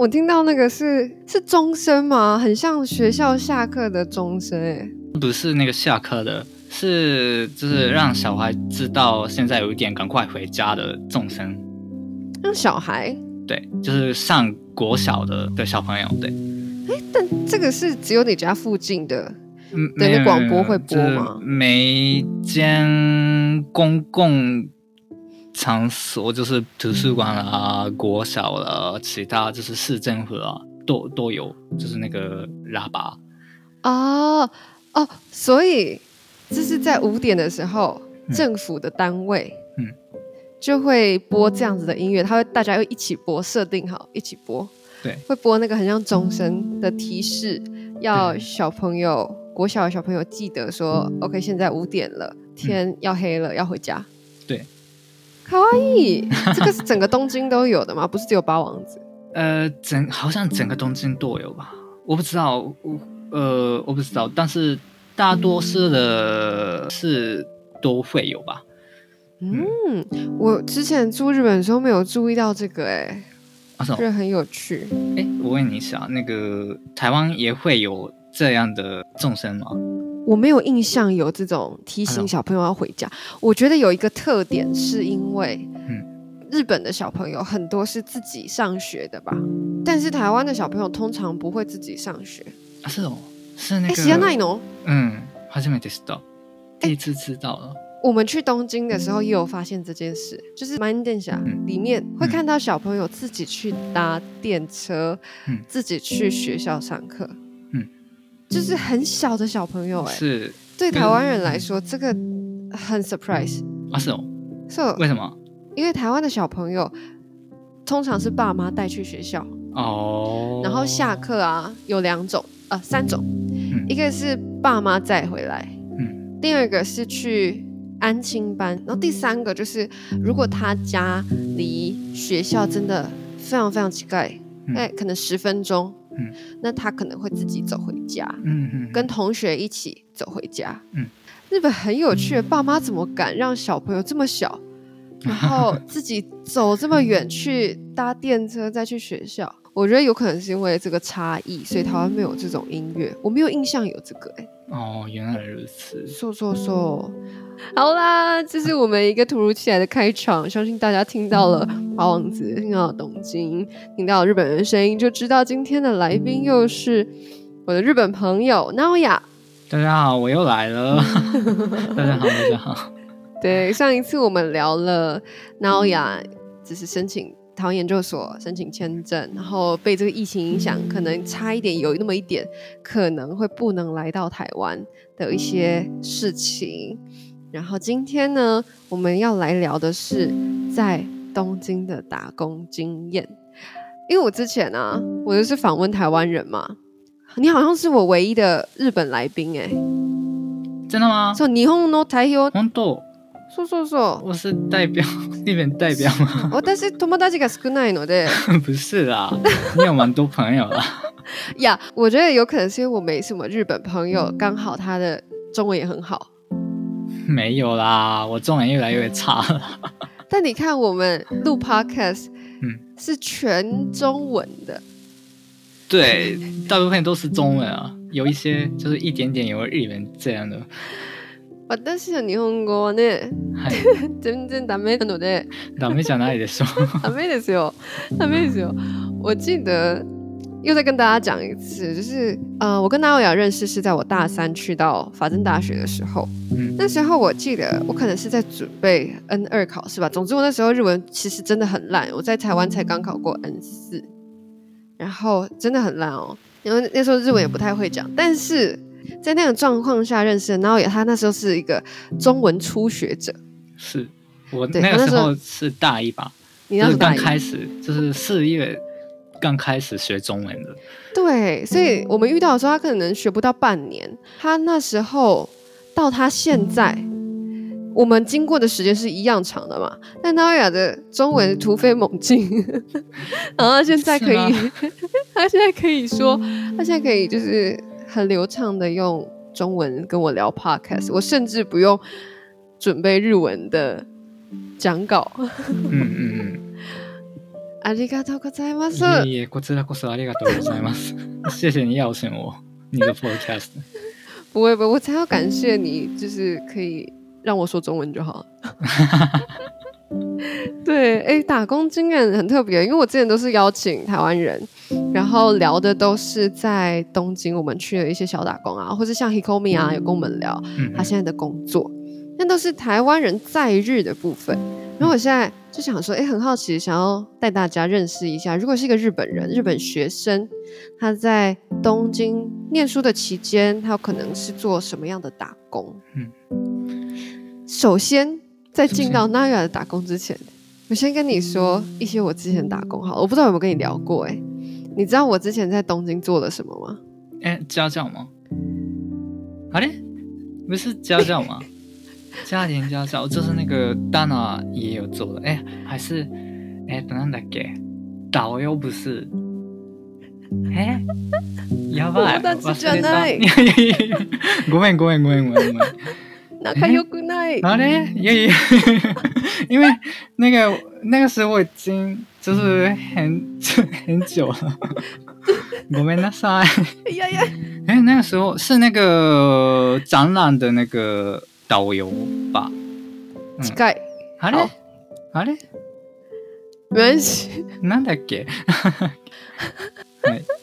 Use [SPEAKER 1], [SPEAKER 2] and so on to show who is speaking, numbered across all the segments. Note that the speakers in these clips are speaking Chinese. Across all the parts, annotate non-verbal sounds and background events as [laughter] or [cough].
[SPEAKER 1] 我听到那个是是钟声吗？很像学校下课的钟声，哎，
[SPEAKER 2] 不是那个下课的，是就是让小孩知道现在有一点赶快回家的钟声。
[SPEAKER 1] 让小孩？
[SPEAKER 2] 对，就是上国小的的小朋友，对。
[SPEAKER 1] 哎，但这个是只有你家附近的，嗯，对，那广播会播吗？
[SPEAKER 2] 每间公共。场所就是图书馆啊、国小啦，其他就是市政府啊，都都有，就是那个喇叭。
[SPEAKER 1] 哦哦，所以这是在五点的时候，嗯、政府的单位嗯就会播这样子的音乐，他会大家又一起播，设定好一起播，
[SPEAKER 2] 对，
[SPEAKER 1] 会播那个很像钟声的提示，要小朋友国小的小朋友记得说，OK，现在五点了，天要黑了，嗯、要回家。
[SPEAKER 2] 对。
[SPEAKER 1] 卡哇伊，这个是整个东京都有的吗？不是只有八王子？
[SPEAKER 2] 呃，整好像整个东京都有吧？我不知道，我呃我不知道，但是大多数的是都会有吧？
[SPEAKER 1] 嗯，嗯我之前住日本的时候没有注意到这个、欸，哎，觉得很有趣。
[SPEAKER 2] 哎，我问你一下，那个台湾也会有这样的众生吗？
[SPEAKER 1] 我没有印象有这种提醒小朋友要回家。Hello. 我觉得有一个特点，是因为日本的小朋友很多是自己上学的吧？但是台湾的小朋友通常不会自己上学。
[SPEAKER 2] 啊，是哦，是那个。
[SPEAKER 1] 知らないの？
[SPEAKER 2] 嗯，初めて知道，第一次知道了。
[SPEAKER 1] 我们去东京的时候也有发现这件事，就是满员电车里面会看到小朋友自己去搭电车，嗯、自己去学校上课。 就是很小的小朋友、欸，哎，是。对台湾人来说，这个很 surprise
[SPEAKER 2] 啊，是哦，
[SPEAKER 1] 是
[SPEAKER 2] 为什么？
[SPEAKER 1] 因为台湾的小朋友通常是爸妈带去学校。哦，然后下课啊有两种啊、呃、三种，嗯、一个是爸妈载回来，嗯，第二个是去安亲班，然后第三个就是如果他家离学校真的非常非常近，哎、嗯，可能十分钟。嗯，那他可能会自己走回家，嗯嗯，跟同学一起走回家。嗯，日本很有趣，爸妈怎么敢让小朋友这么小，[laughs] 然后自己走这么远去搭电车再去学校？我觉得有可能是因为这个差异，所以台湾没有这种音乐，我没有印象有这个、欸。哎，哦，
[SPEAKER 2] 原来如此。
[SPEAKER 1] 说说说。好啦，这是我们一个突如其来的开场，相信大家听到了花王子，听到了东京，听到了日本人的声音，就知道今天的来宾又是我的日本朋友 Naoya。
[SPEAKER 2] 大家好，我又来了。[laughs] 大家好，大家好。
[SPEAKER 1] 对，上一次我们聊了 Naoya，就是申请台湾研究所申请签证，然后被这个疫情影响，可能差一点有那么一点可能会不能来到台湾的一些事情。然后今天呢，我们要来聊的是在东京的打工经验。因为我之前啊，我就是访问台湾人嘛，你好像是我唯一的日本来宾哎，
[SPEAKER 2] 真的吗？
[SPEAKER 1] 说日本の代表，
[SPEAKER 2] 本当？
[SPEAKER 1] 说说说，
[SPEAKER 2] 我是代表，[laughs] 日本代表吗？
[SPEAKER 1] 我但是友达が少ないので，
[SPEAKER 2] 不是啦，你有蛮多朋友啦。[laughs]
[SPEAKER 1] 呀， yeah, 我觉得有可能是因为我没什么日本朋友，刚好他的中文也很好。 [laughs]
[SPEAKER 2] 没有啦，我中文越来越差了。[laughs]
[SPEAKER 1] 但你看，我们录 podcast，嗯，是全中文的。
[SPEAKER 2] 对，大部分都是中文啊，有一些就是一点点有日文这样的。[laughs]
[SPEAKER 1] 私の日本语はね、全然ダメなので。
[SPEAKER 2] ダメじゃないでしょ。
[SPEAKER 1] ダメですよ，ダメですよ。我记得。 又再跟大家讲一次，就是呃，我跟 Naoya 认识是在我大三去到法政大学的时候，嗯，那时候我记得我可能是在准备 N 二考试吧。总之我那时候日文其实真的很烂，我在台湾才刚考过 N 四，然后真的很烂哦，因为那时候日文也不太会讲。但是在那种状况下认识的 Naoya，他那时候是一个中文初学者，
[SPEAKER 2] 是我那个时候是大一吧，
[SPEAKER 1] 你那时候刚
[SPEAKER 2] 开始就是四月。刚开始学中文的，
[SPEAKER 1] 对，所以我们遇到的时候，他可能学不到半年。他那时候到他现在，我们经过的时间是一样长的嘛？但 Naoya 的中文突飞猛进，[laughs] 然后他现在可以，[laughs] 他现在可以说，他现在可以就是很流畅的用中文跟我聊 Podcast，我甚至不用准备日文的讲稿。嗯嗯嗯。ありがとうございます。
[SPEAKER 2] いえいえ、こちらこそありがとうございます。[laughs] 谢谢你邀请我，你的 podcast。
[SPEAKER 1] 不会不会，我才要感谢你，就是可以让我说中文就好了。[laughs] 对，哎，打工经验很特别，因为我之前都是邀请台湾人，然后聊的都是在东京我们去了一些小打工啊，或是像 Hikomi 啊，有跟我们聊他现在的工作，那都是台湾人在日的部分。 然后我现在就想说，哎，很好奇，想要带大家认识一下，如果是一个日本人，日本学生，他在东京念书的期间，他有可能是做什么样的打工？嗯，首先。在进到 Naya 的打工之前，我先跟你说一些我之前打工好了，我不知道有没有跟你聊过哎、欸，你知道我之前在东京做了什么吗？
[SPEAKER 2] 哎、欸，家教吗？啊嘞，不是家教吗？家庭家教就是那个 Dana 也有做的，哎、欸，还是哎，等等，给导游不是？哎、欸，やばい，忘れた。ごめんごめんごめんごめん。
[SPEAKER 1] 仲良くない。[laughs]
[SPEAKER 2] あれ？いやいや，[laughs] 因为那个那个时候已经就是很 [laughs] 很久了。ごめんなさい。いやい呀，哎，那个时候是那个展览的那个导游吧？
[SPEAKER 1] 近い。
[SPEAKER 2] あれ？あれ？
[SPEAKER 1] 没关系。
[SPEAKER 2] なんだっけ？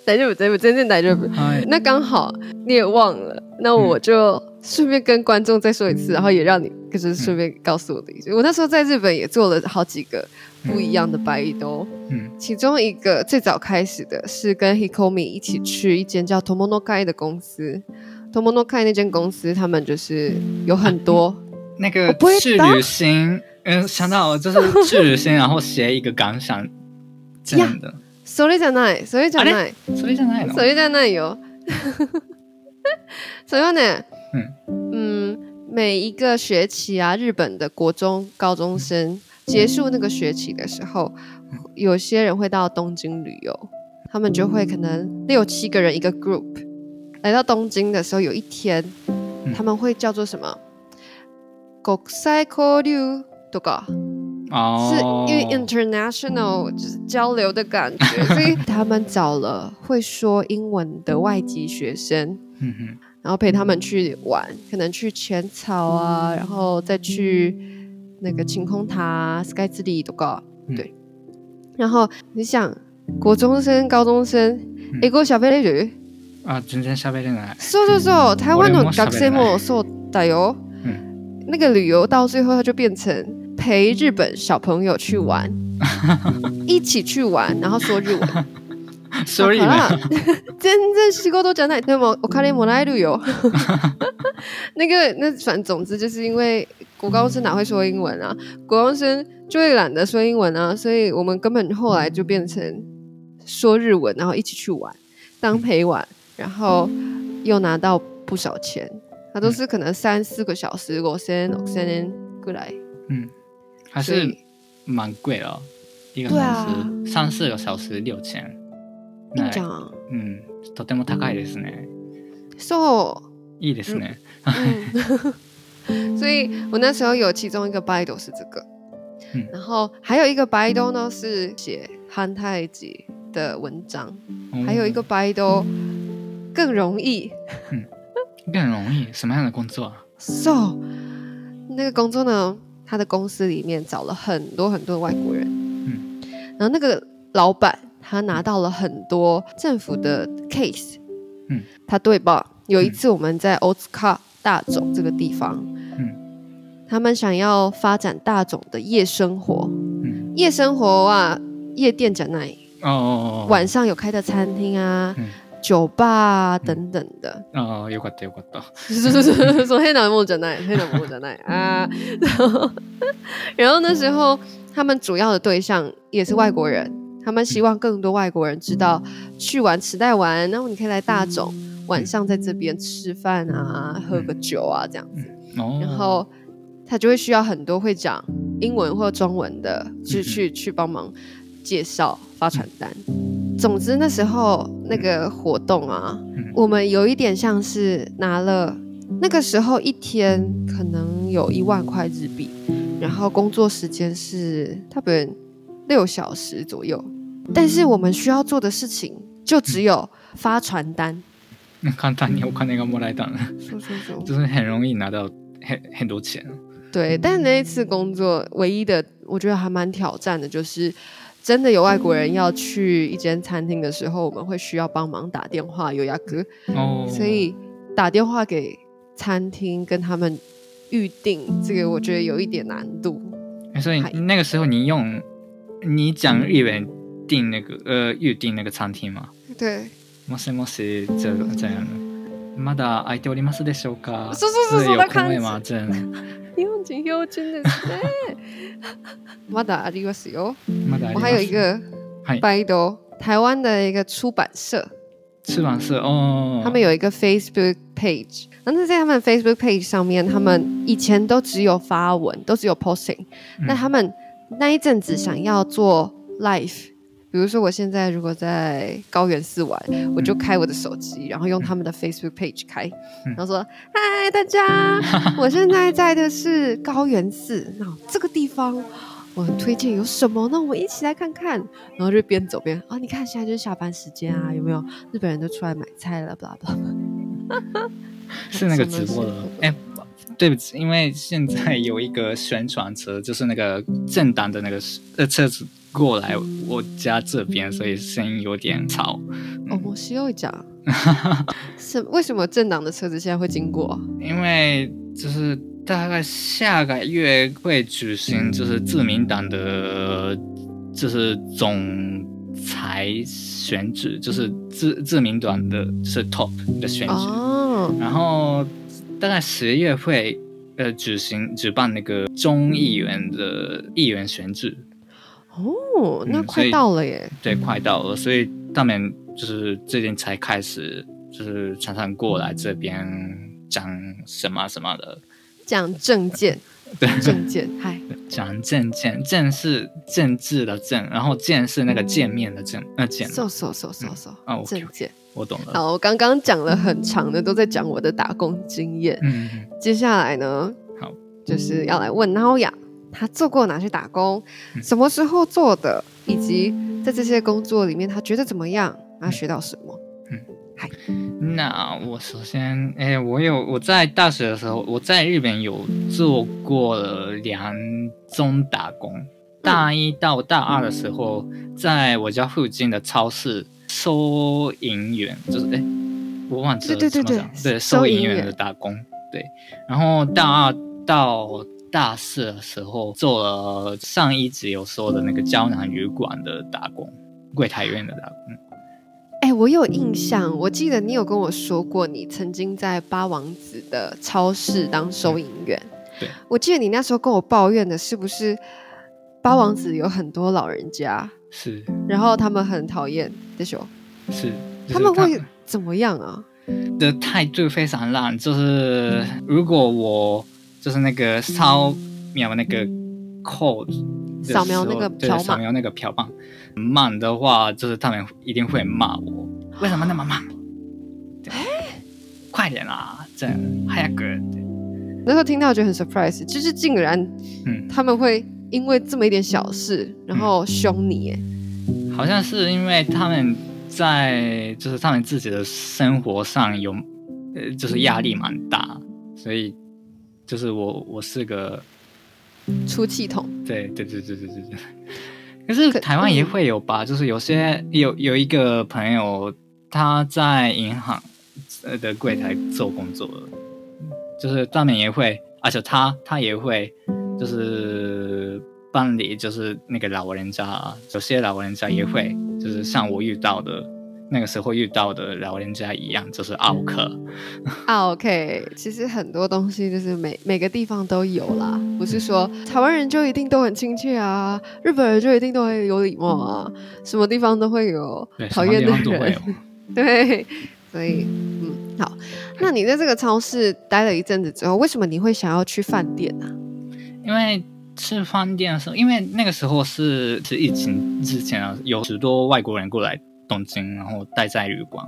[SPEAKER 1] 大丈夫，大丈夫，真正大丈夫。那刚好你也忘了，那我就。顺便跟观众再说一次，然后也让你就是顺便告诉我的意思。我那时候在日本也做了好几个不一样的バイト，嗯，其中一个最早开始的是跟 Hikomi 一起去一间叫 Tomonokai 的公司。 Tomonokai 那间公司，他们就是有很多、啊、
[SPEAKER 2] 那个去旅行，嗯，想到就是去旅行，然后写一个感想这样的。
[SPEAKER 1] それじゃない、それじゃない、
[SPEAKER 2] それじゃないの、
[SPEAKER 1] それじゃないよ。所以呢。嗯嗯，每一个学期啊，日本的国中高中生结束那个学期的时候，有些人会到东京旅游，他们就会可能六七个人一个 group 来到东京的时候，有一天他们会叫做什么国际交流とか，是因为 international 就是交流的感觉，所[laughs] 以他们找了会说英文的外籍学生。然后陪他们去玩，可能去浅草啊，然后再去那个晴空塔、スカイツリー都搞。对。然后你想，国中生、高中生，英语喋れる？
[SPEAKER 2] 啊，全然喋れない。
[SPEAKER 1] そうそうそう，台湾の学生もそうだよ。嗯。那个旅游到最后，他就变成陪日本小朋友去玩，[laughs] 一起去玩，然后说日文。[laughs]
[SPEAKER 2] 所以呢，[laughs]
[SPEAKER 1] 全然仕事じゃない。でもお金もらえるよ。那个，那反正总之就是因为国高中生哪会说英文啊？国高中生就会懒得说英文啊，所以我们根本后来就变成说日文，然后一起去玩，当陪玩， 然后又拿到不少钱。他都是可能三四个小时，五千六千过来。
[SPEAKER 2] 嗯，还是蛮贵的，一个小时三四个小时六千。
[SPEAKER 1] いいじゃん。
[SPEAKER 2] 嗯，とても高いですね。
[SPEAKER 1] そう。
[SPEAKER 2] いいですね。
[SPEAKER 1] 嗯、[laughs] 所以我那时候有其中一个バイト是这个，嗯、然后还有一个バイト呢是写汉太极的文章，嗯、还有一个バイト 更容易。
[SPEAKER 2] 嗯，更容易？什么样的工作啊
[SPEAKER 1] ？So，那个工作呢，他的公司里面找了很多很多外国人，嗯，然后那个老板。他拿到了很多政府的 case，嗯，他对吧？有一次我们在 Otsuka 大种这个地方，嗯，他们想要发展大种的夜生活，嗯，夜生活啊，夜店在那里，哦，哦，哦，晚上有开的餐厅啊，嗯、酒吧啊等等的，
[SPEAKER 2] 哦，よかったよかった，
[SPEAKER 1] 是是是，说黑男木在那里，黑男木在那里啊，然后，然后那时候他们主要的对象也是外国人。他们希望更多外国人知道去玩池袋玩，然后你可以来大冢，晚上在这边吃饭啊，喝个酒啊这样子。然后他就会需要很多会讲英文或中文的，就去去帮忙介绍 发传单。总之那时候那个活动啊，我们有一点像是拿了那个时候一天可能有一万块日币，然后工作时间是他本。 六小时左右，但是我们需要做的事情就只有发传单。
[SPEAKER 2] 简单にお金がもらえた呢，
[SPEAKER 1] 说说说，
[SPEAKER 2] 就是很容易拿到很很多钱。
[SPEAKER 1] 对，但那一次工作唯一的，我觉得还蛮挑战的，就是 真的有外国人要去一间餐厅的时候，我们会需要帮忙打电话，有雅哥，哦，所以打电话给餐厅跟他们预定，这个我觉得有一点难度。
[SPEAKER 2] 所以那个时候你用你讲日文订那个呃预定那个餐厅吗？
[SPEAKER 1] 对。
[SPEAKER 2] もしもし这这样的，まだ空いておりますでしょうか？[laughs]
[SPEAKER 1] 是是是是，
[SPEAKER 2] 有空位吗？这样。[laughs]
[SPEAKER 1] 日本 人标准ですね。まだありますよ。まだ。我还有一个拜多台湾的一个出版社。
[SPEAKER 2] 出版社哦。
[SPEAKER 1] 他们有一个 Facebook page，然后在他们 Facebook page 上面，他们以前都只有发文，都只有 posting。那他们那一阵子想要做 live。 比如说，我现在如果在高原寺玩，嗯、我就开我的手机，然后用他们的 Facebook page 开，嗯、然后说：“嗨，大家，我现在在的是高原寺，那这个地方我很推荐有什么？呢我们一起来看看。”然后就边走边啊，你看现在就是下班时间啊，有没有日本人都出来买菜了？巴拉巴拉，
[SPEAKER 2] 是那个直播的哎。对不起，因为现在有一个宣传车，就是那个政党的那个呃车子过来我家这边，所以声音有点吵。
[SPEAKER 1] 哦，我需要讲，[laughs] 是为什么政党的车子现在会经过？
[SPEAKER 2] 因为就是大概下个月会举行，就是自民党的，就是总裁选举，就是自自民党的，是 top 的选举，哦、然后。大概十月会呃举行举办那个中议员的议员选举
[SPEAKER 1] 哦，那快到了耶！
[SPEAKER 2] 嗯、对，快到了，所以他们就是最近才开始，就是常常过来这边讲什么什么的，
[SPEAKER 1] 讲证件，
[SPEAKER 2] 对，
[SPEAKER 1] 证件，嗨，[laughs]
[SPEAKER 2] 讲证件，证是政治的证，然后见是那个见面的见，那见，
[SPEAKER 1] 搜搜搜搜搜，哦，政见。
[SPEAKER 2] 我懂了。
[SPEAKER 1] 好，我刚刚讲了很长的，都在讲我的打工经验。嗯，接下来呢，好，就是要来问 Naoya，他做过哪些打工，嗯、什么时候做的，以及在这些工作里面他觉得怎么样，他学到什么？嗯，嗨，
[SPEAKER 2] 那我首先，哎、欸，我有我在大学的时候，我在日本有做过了两种打工。大一到大二的时候，在我家附近的超市。收银员就是哎、欸，我忘记了对对对对，对收银员的打工对，然后大二到大四的时候做了上一集有说的那个胶囊旅馆的打工，柜台员的打工。
[SPEAKER 1] 哎、欸，我有印象，我记得你有跟我说过，你曾经在八王子的超市当收银员。对，我记得你那时候跟我抱怨的是不是八王子有很多老人家？
[SPEAKER 2] 是，
[SPEAKER 1] 然后他们很讨厌这些，
[SPEAKER 2] 是，
[SPEAKER 1] 他们会怎么样啊？
[SPEAKER 2] 的态度非常烂，就是如果我就是那个扫描那个 code，
[SPEAKER 1] 扫描那个
[SPEAKER 2] 扫描那个条码慢的话，就是他们一定会骂我，为什么那么慢？哎，快点啦，这样早く。
[SPEAKER 1] 那时候听到我觉得很 surprise，就是竟然，嗯，他们会。因为这么一点小事，然后凶你，哎，
[SPEAKER 2] 好像是因为他们在就是他们自己的生活上有，呃，就是压力蛮大，所以就是我我是个
[SPEAKER 1] 出气筒，
[SPEAKER 2] 对对对对对对对。[laughs] 可是台湾也会有吧，就是有些有有一个朋友他在银行的柜台做工作，就是他们也会，而且他他也会。就是办理，就是那个老人家，有些老人家也会，就是像我遇到的那个时候遇到的老人家一样，就是奥客。
[SPEAKER 1] 啊，OK，其实很多东西就是每每个地方都有啦，不是说台湾人就一定都很亲切啊，日本人就一定都会有礼貌啊，什么地方都会有讨厌的人。对，所以嗯，好，那你在这个超市待了一阵子之后，为什么你会想要去饭店呢？
[SPEAKER 2] 因为吃饭店的时候，因为那个时候是是疫情之前啊，有许多外国人过来东京，然后待在旅馆，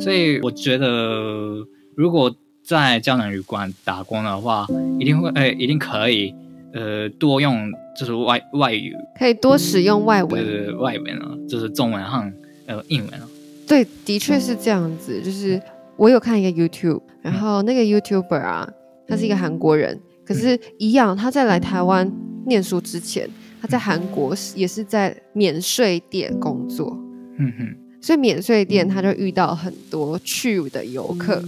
[SPEAKER 2] 所以我觉得如果在胶囊旅馆打工的话，一定会哎、欸，一定可以呃多用就是外外语，
[SPEAKER 1] 可以多使用外文，
[SPEAKER 2] 呃外文啊，就是中文和呃英文啊。
[SPEAKER 1] 对，的确是这样子。就是我有看一个 YouTube，然后那个 YouTuber 啊，他是一个韩国人，可是一样，他在来台湾念书之前，他在韩国也是在免税店工作。嗯哼。所以免税店他就遇到很多去的游客，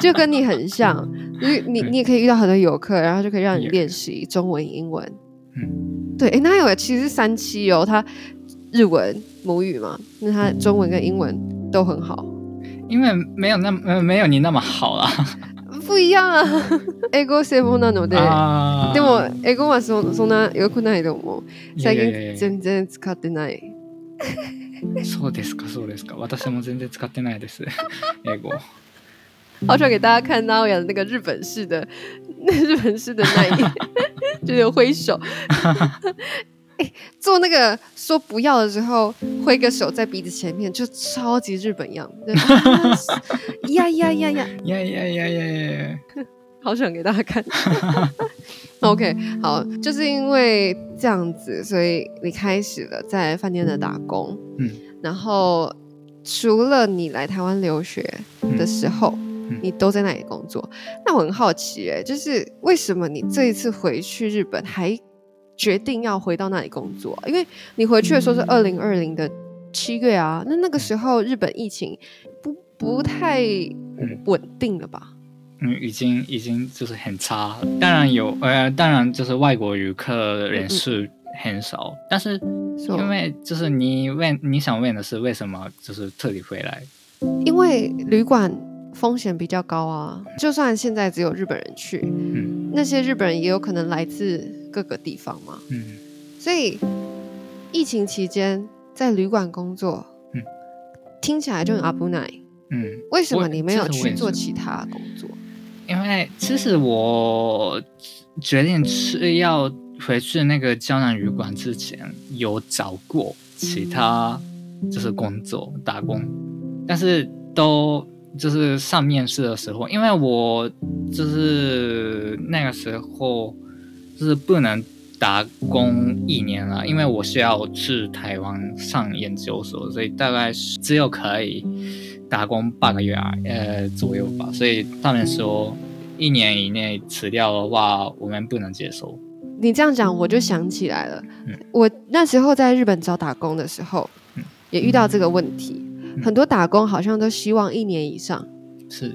[SPEAKER 1] 就跟你很像，因为你你也可以遇到很多游客，然后就可以让你练习中文、英文。嗯，对，哎，那有其实是三七哦，他日文母语嘛，那他中文跟英文都很好。
[SPEAKER 2] 因为没有那么没有你那么好啦，
[SPEAKER 1] 不一样啊。[laughs] 英语専门なので、でも英语はそそんな良くないと思う。最近全然使ってない。
[SPEAKER 2] そうですか，そうですか。私も全然使ってないです。[laughs] 英语。
[SPEAKER 1] 好想给大家看到的那个日本式的，那 [laughs] 日本式的那一，[laughs] 就是挥手。哎，做那个说不要的时候，挥个手在鼻子前面，就超级日本样。呀呀呀呀
[SPEAKER 2] 呀呀呀呀呀！
[SPEAKER 1] 好想给大家看。[laughs] OK，好，就是因为这样子，所以你开始了在饭店的打工。嗯，然后除了你来台湾留学的时候，嗯、你都在那里工作。那我很好奇，哎，就是为什么你这一次回去日本还决定要回到那里工作？因为你回去的时候是二零二零的七月啊，那那个时候日本疫情不不太稳定了吧？
[SPEAKER 2] 嗯，已经已经就是很差，当然有，呃，当然就是外国游客人数很少，嗯、但是因为就是你问你想问的是为什么就是特地回来？
[SPEAKER 1] 因为旅馆风险比较高啊，就算现在只有日本人去，嗯，那些日本人也有可能来自各个地方嘛，嗯，所以疫情期间在旅馆工作，嗯，听起来就很危ない，嗯，为什么你没有去做其他工作？
[SPEAKER 2] 因为其实我决定是要回去那个胶囊旅馆之前，有找过其他就是工作打工，但是都就是上面试的时候，因为我就是那个时候就是不能打工一年了，因为我需要去台湾上研究所，所以大概只有可以。打工半个月啊，呃左右吧，所以他们说一年以内辞掉的话，我们不能接受。
[SPEAKER 1] 你这样讲，我就想起来了，嗯、我那时候在日本找打工的时候，嗯、也遇到这个问题，嗯、很多打工好像都希望一年以上。
[SPEAKER 2] 是，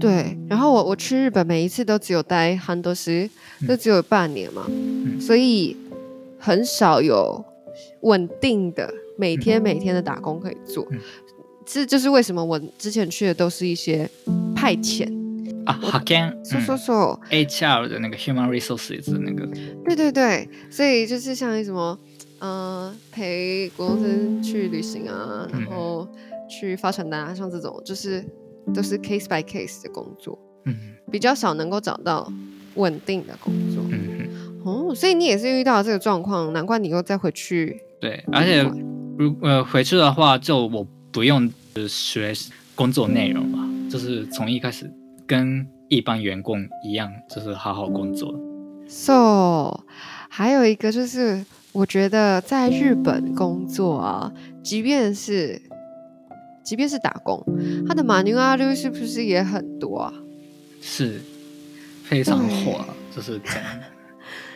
[SPEAKER 1] 对。然后我我去日本每一次都只有待很多时，都只有半年嘛，嗯、所以很少有稳定的每天每天的打工可以做。嗯这就是为什么我之前去的都是一些派遣
[SPEAKER 2] 啊，派遣，
[SPEAKER 1] 说说说
[SPEAKER 2] ，HR 的那个 Human Resources 的那个，
[SPEAKER 1] 对对对，所以就是像什么，呃，陪国中生去旅行啊，然后去发传单啊，像这种就是都是 case by case 的工作，嗯，比较少能够找到稳定的工作，嗯哦，所以你也是遇到这个状况，难怪你又再回去，
[SPEAKER 2] 对，而且如呃回去的话，就我。不用学工作内容吧，就是从一开始跟一般员工一样，就是好好工作。
[SPEAKER 1] So，还有一个就是，我觉得在日本工作啊，即便是即便是打工，他的マニュアル是不是也很多啊？
[SPEAKER 2] 是，非常火，就是这样。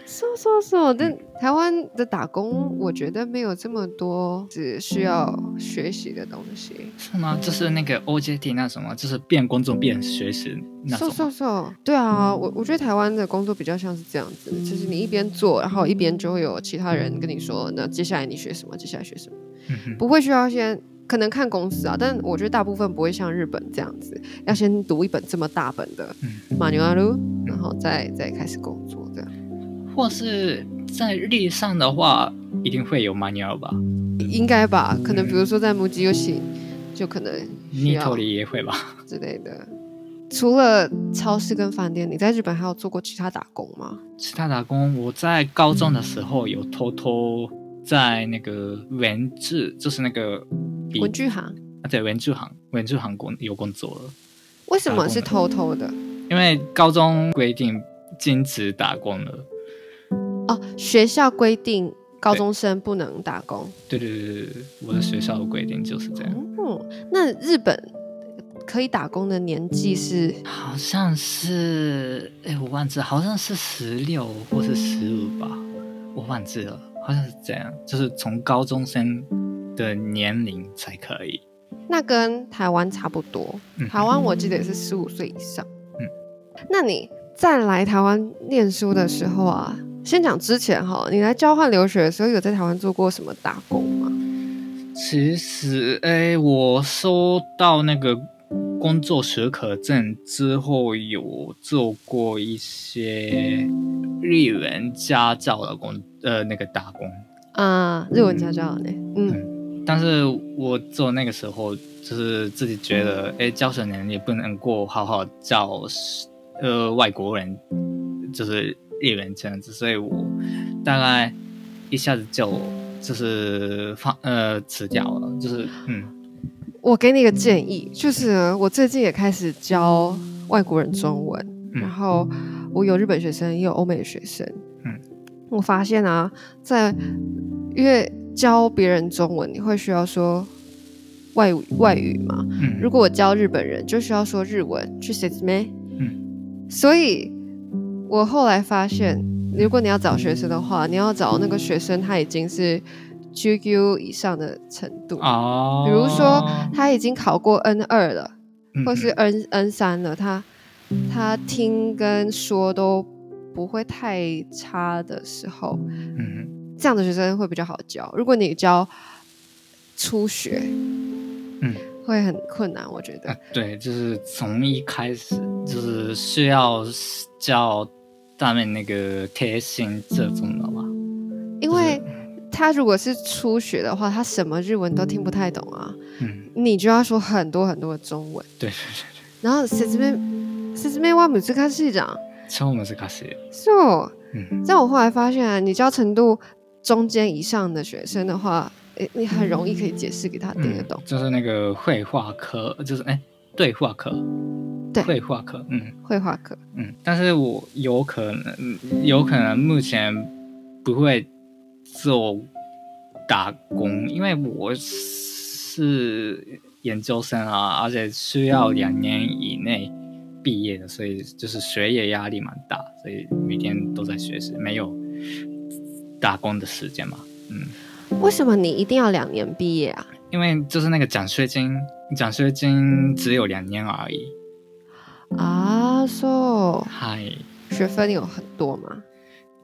[SPEAKER 1] 说说说，但台湾的打工，我觉得没有这么多只需要学习的东西，
[SPEAKER 2] 是吗？就是那个 OJT 那什么，就是边工作边学习那种。
[SPEAKER 1] 说说说，对啊，我我觉得台湾的工作比较像是这样子，就是你一边做，然后一边就会有其他人跟你说，那接下来你学什么？接下来学什么？嗯、哼不会需要先可能看公司啊，但我觉得大部分不会像日本这样子，要先读一本这么大本的マニュアル，然后再再开始工作这样。
[SPEAKER 2] 或是在日历上的话，一定会有 manual 吧？
[SPEAKER 1] 应该吧？可能比如说在母鸡游戏，就可能
[SPEAKER 2] 你托里也会吧 [laughs]
[SPEAKER 1] 之类的。除了超市跟饭店，你在日本还有做过其他打工吗？
[SPEAKER 2] 其他打工，我在高中的时候有偷偷在那个文具，就是那个
[SPEAKER 1] 文具行
[SPEAKER 2] 啊，对，文具行，文具行工有工作了。
[SPEAKER 1] 为什么是偷偷的？
[SPEAKER 2] 因为高中规定禁止打工了。
[SPEAKER 1] 哦，学校规定高中生不能打工。
[SPEAKER 2] 对对对对，我的学校的规定就是这样。
[SPEAKER 1] 哦，那日本可以打工的年纪是？
[SPEAKER 2] 好像是，哎，我忘记了，好像是十六或是十五吧，我忘记了，好像是这样，就是从高中生的年龄才可以。
[SPEAKER 1] 那跟台湾差不多，台湾我记得也是十五岁以上。嗯，那你在来台湾念书的时候啊，先讲之前哈，你来交换留学的时候有在台湾做过什么打工吗？
[SPEAKER 2] 其实，哎、欸，我收到那个工作许可证之后，有做过一些日文家教的工，呃，那个打工
[SPEAKER 1] 啊，日文家教呢，嗯。嗯
[SPEAKER 2] 但是我做那个时候，就是自己觉得，哎，教学能力不能够好好教，呃，外国人，就是日文这样子，所以我大概一下子就就是放呃辞掉了，就是嗯。
[SPEAKER 1] 我给你一个建议，就是我最近也开始教外国人中文，嗯、然后我有日本学生，也有欧美的学生，嗯，我发现啊，在因为。教别人中文，你会需要说外语外语嘛？嗯。如果我教日本人，就需要说日文去说明。嗯。所以，我后来发现，如果你要找学生的话，你要找那个学生他已经是 GQ 以上的程度。哦。比如说，他已经考过 N 二了，或是 N N 三了，他他听跟说都不会太差的时候。嗯。这样的学生会比较好教。如果你教初学，嗯，会很困难，我觉得。
[SPEAKER 2] 啊、对，就是从一开始就是需要教他们那个贴心这种的嘛。
[SPEAKER 1] 因为他如果是初学的话，他什么日文都听不太懂啊。嗯。你就要说很多很多的中文。
[SPEAKER 2] 对对对对。
[SPEAKER 1] 然后说明说明は难しいじゃん。
[SPEAKER 2] 超难しい。
[SPEAKER 1] So，嗯。这样我后来发现啊，你教程度。中间以上的学生的话，诶，你很容易可以解释给他听得懂。
[SPEAKER 2] 嗯、就是那个绘画课，就是哎，对话课， 对，绘画课，嗯，
[SPEAKER 1] 绘画课，
[SPEAKER 2] 嗯。但是我有可能，有可能目前不会做打工，因为我是研究生啊，而且需要两年以内毕业的，所以就是学业压力蛮大，所以每天都在学习，没有。打工的时间嘛，嗯，
[SPEAKER 1] 为什么你一定要两年毕业啊？
[SPEAKER 2] 因为就是那个奖学金，奖学金只有两年而已。
[SPEAKER 1] 啊，so，
[SPEAKER 2] 嗨，
[SPEAKER 1] 学分有很多吗？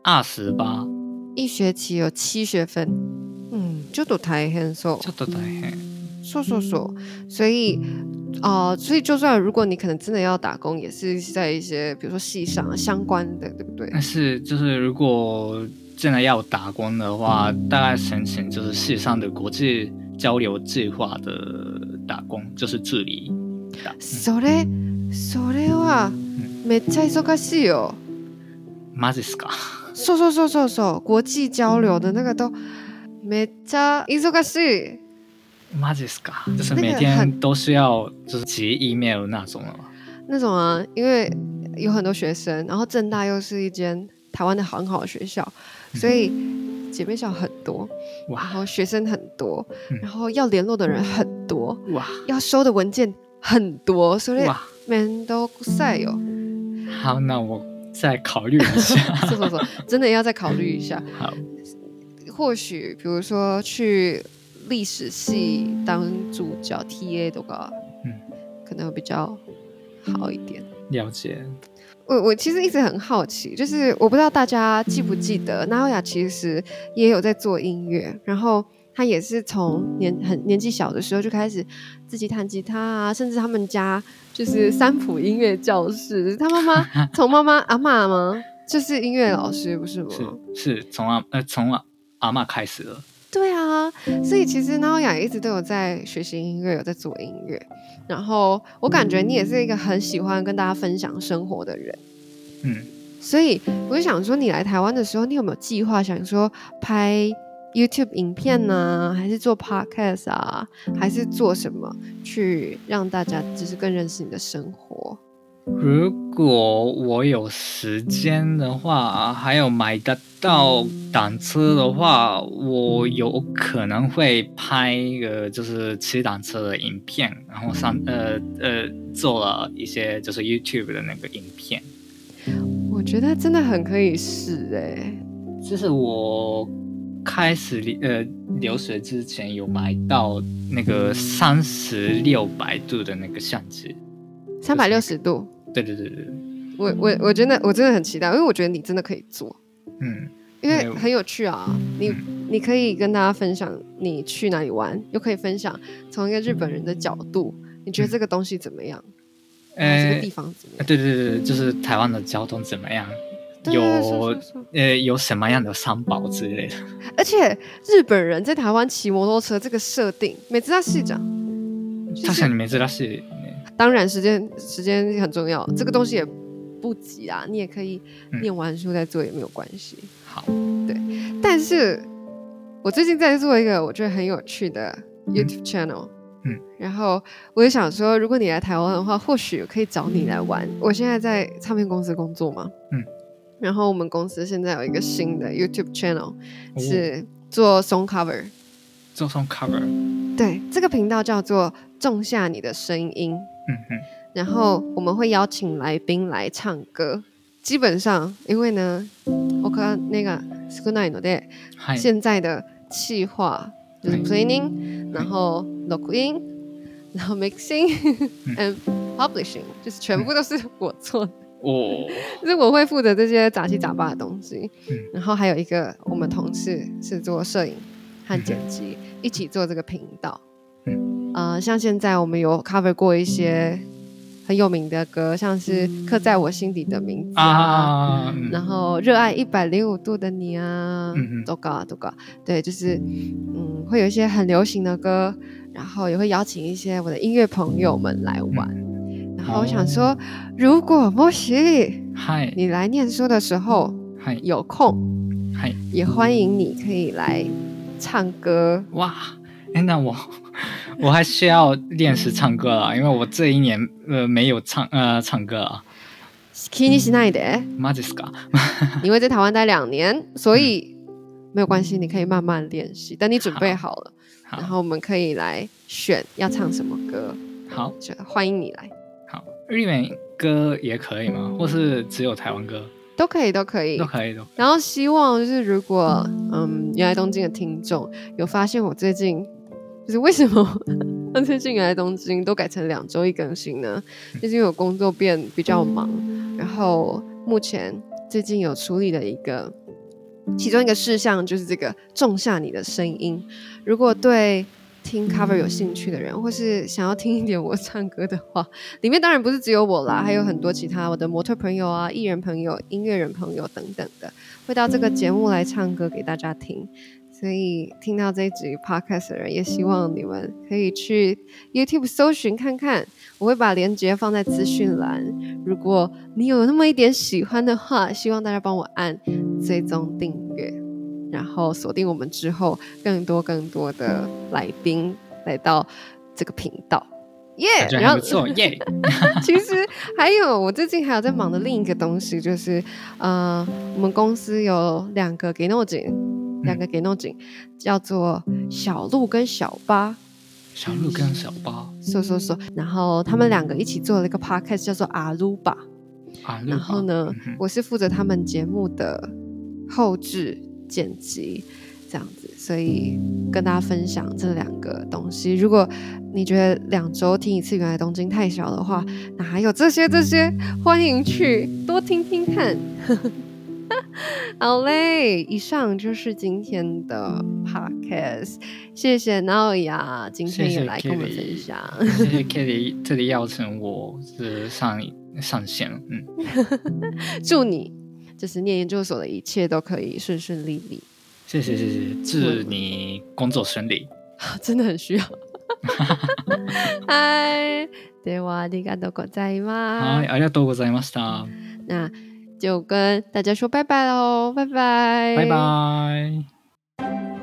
[SPEAKER 2] 二十八，
[SPEAKER 1] 一学期有七学分，嗯，就都太很少，
[SPEAKER 2] 就都太很，
[SPEAKER 1] 说说说，所以，哦、呃，所以就算如果你可能真的要打工，也是在一些比如说系上相关的，对不对？
[SPEAKER 2] 但是就是如果。真的要打工的话，大概申请就是系上的国际交流计划的打工，就是助理。
[SPEAKER 1] それ、それはめっちゃ忙しいよ。
[SPEAKER 2] マジっすか？
[SPEAKER 1] そうそうそうそうそう，国际交流的那个都めっちゃ忙しい。
[SPEAKER 2] マジっすか？就是每天都需要就是寄 email 那种了。
[SPEAKER 1] 那种啊，因为有很多学生，然后政大又是一间台湾的很好的学校。所以姐妹校很多，然后学生很多，然后要联络的人很多，哇，要收的文件很多，所以 面倒くさい哟。
[SPEAKER 2] 好，那我再考虑一下。[laughs]
[SPEAKER 1] 是是是，真的要再考虑一下。
[SPEAKER 2] 好，
[SPEAKER 1] 或许比如说去历史系当助教，TA 都高，嗯，可能会比较好一点。
[SPEAKER 2] 了解。
[SPEAKER 1] 我我其实一直很好奇，就是我不知道大家记不记得，Naoya 其实也有在做音乐，然后 他也是从年很年纪小的时候就开始自己弹吉他啊，甚至他们家就是三浦音乐教室，他妈妈 [laughs] 从妈妈阿妈吗？就是音乐老师，不是吗？
[SPEAKER 2] 是是从阿呃从阿阿妈开始了。
[SPEAKER 1] 对啊，所以其实 Naoya 一直都有在学习音乐，有在做音乐。然后我感觉你也是一个很喜欢跟大家分享生活的人，嗯，所以我就想说，你来台湾的时候，你有没有计划想说拍 YouTube 影片呢，还是做 Podcast 啊，还是做什么去让大家就是更认识你的生活？
[SPEAKER 2] 如果我有时间的话，还有买得到单车的话，我有可能会拍一个就是骑单车的影片，然后上呃呃做了一些就是 YouTube 的那个影片。
[SPEAKER 1] 我觉得真的很可以试哎，
[SPEAKER 2] 就是我开始呃留学之前有买到那个三十六百度的那个相机，
[SPEAKER 1] 三百六十度。
[SPEAKER 2] 对对对对，
[SPEAKER 1] 我我我真的我真的很期待，因为我觉得你真的可以做，
[SPEAKER 2] 嗯，
[SPEAKER 1] 因为很有趣啊，你你可以跟大家分享你去哪里玩，又可以分享从一个日本人的角度，你觉得这个东西怎么样？呃，这个地方怎么样？
[SPEAKER 2] 对对对，就是台湾的交通怎么样？有呃有什么样的三宝之类的？
[SPEAKER 1] 而且日本人在台湾骑摩托车这个设定，珍しいじゃん。
[SPEAKER 2] 确かに珍しい。
[SPEAKER 1] 当然时间时间很重要，这个东西也不急啊，你也可以念完书再做也没有关系。
[SPEAKER 2] 好，
[SPEAKER 1] 对。但是我最近在做一个我觉得很有趣的 YouTube channel，
[SPEAKER 2] 嗯，
[SPEAKER 1] 然后我也想说，如果你来台湾的话，或许可以找你来玩。我现在在唱片公司工作嘛，
[SPEAKER 2] 嗯，
[SPEAKER 1] 然后我们公司现在有一个新的 YouTube channel，是做 song cover，
[SPEAKER 2] 做 song cover，
[SPEAKER 1] 对，这个频道叫做种下你的声音。
[SPEAKER 2] 嗯哼，
[SPEAKER 1] 然后我们会邀请来宾来唱歌。基本上，因为呢，我看那个少ないので，现在的企划就是 planning，然后录音，然后 mixing and publishing，就是全部都是我做的。
[SPEAKER 2] 哦，
[SPEAKER 1] 就是我会负责这些杂七杂八的东西。然后还有一个我们同事是做摄影和剪辑，一起做这个频道。呃，像现在我们有 cover 过一些很有名的歌，像是刻在我心底的名字啊，
[SPEAKER 2] 啊
[SPEAKER 1] 然后热爱一百零五度的你啊，都搞啊都搞，对，就是嗯，会有一些很流行的歌，然后也会邀请一些我的音乐朋友们来玩。嗯、然后我想说，哦、如果莫西，
[SPEAKER 2] 嗨，
[SPEAKER 1] 你来念书的时候，嗨，有空，
[SPEAKER 2] 嗨，
[SPEAKER 1] 也欢迎你可以来唱歌。
[SPEAKER 2] 哇，哎，那我。我还需要练习唱歌啊，[laughs] 因为我这一年呃没有唱呃唱歌啊。
[SPEAKER 1] 気にしないで。
[SPEAKER 2] マジっすか？
[SPEAKER 1] 因为在台湾待两年，所以没有关系，你可以慢慢练习。等你准备好了，好，然后我们可以来选要唱什么歌。
[SPEAKER 2] 好，
[SPEAKER 1] 欢迎你来。
[SPEAKER 2] 好，日本歌也可以吗？或是只有台湾歌？
[SPEAKER 1] 都可以，都可以，
[SPEAKER 2] 都可以，都。
[SPEAKER 1] 然后希望就是如果嗯，原来东京的听众有发现我最近。就是为什么我 [laughs] 最近来东京都改成两周一更新呢？就是因为我工作变比较忙，然后目前最近有处理的一个其中一个事项就是这个种下你的声音。如果对听 cover 有兴趣的人，或是想要听一点我 [laughs] 唱歌的话，里面当然不是只有我啦，还有很多其他我的模特朋友啊、艺人朋友、音乐人朋友等等的，会到这个节目来唱歌给大家听。所以听到这一集 podcast 的人，也希望你们可以去 YouTube 搜寻看看，我会把链接放在资讯栏。如果你有那么一点喜欢的话，希望大家帮我按追踪订阅，然后锁定我们之后更多更多的来宾来到这个频道。耶、yeah！然后
[SPEAKER 2] 耶，[laughs]
[SPEAKER 1] 其实还有我最近还有在忙的另一个东西，就是呃，我们公司有两个给诺景。两个给弄紧，叫做小鹿跟小巴，
[SPEAKER 2] 小鹿跟小巴，
[SPEAKER 1] 说说说，然后他们两个一起做了一个 podcast，叫做阿鲁巴。然后呢，
[SPEAKER 2] 嗯、
[SPEAKER 1] 我是负责他们节目的后制剪辑，这样子，所以跟大家分享这两个东西。如果你觉得两周听一次《原来东京》太小的话，哪还有这些这些，欢迎去多听听看。[laughs] 好嘞，以上就是今天的 podcast，谢谢 Naoya，今天也来跟我们分享。
[SPEAKER 2] 谢谢 [laughs] Kelly，这里邀请我是上上线了，嗯，
[SPEAKER 1] 祝你就是念研究所的一切都可以顺顺利利。
[SPEAKER 2] 谢谢谢谢，祝你工作顺利，[laughs]
[SPEAKER 1] 真的很需要。[laughs] 嗨，ではありがとうございます。
[SPEAKER 2] はい、ありがとうございました。
[SPEAKER 1] 那。就跟大家说拜拜喽，拜拜，
[SPEAKER 2] 拜拜。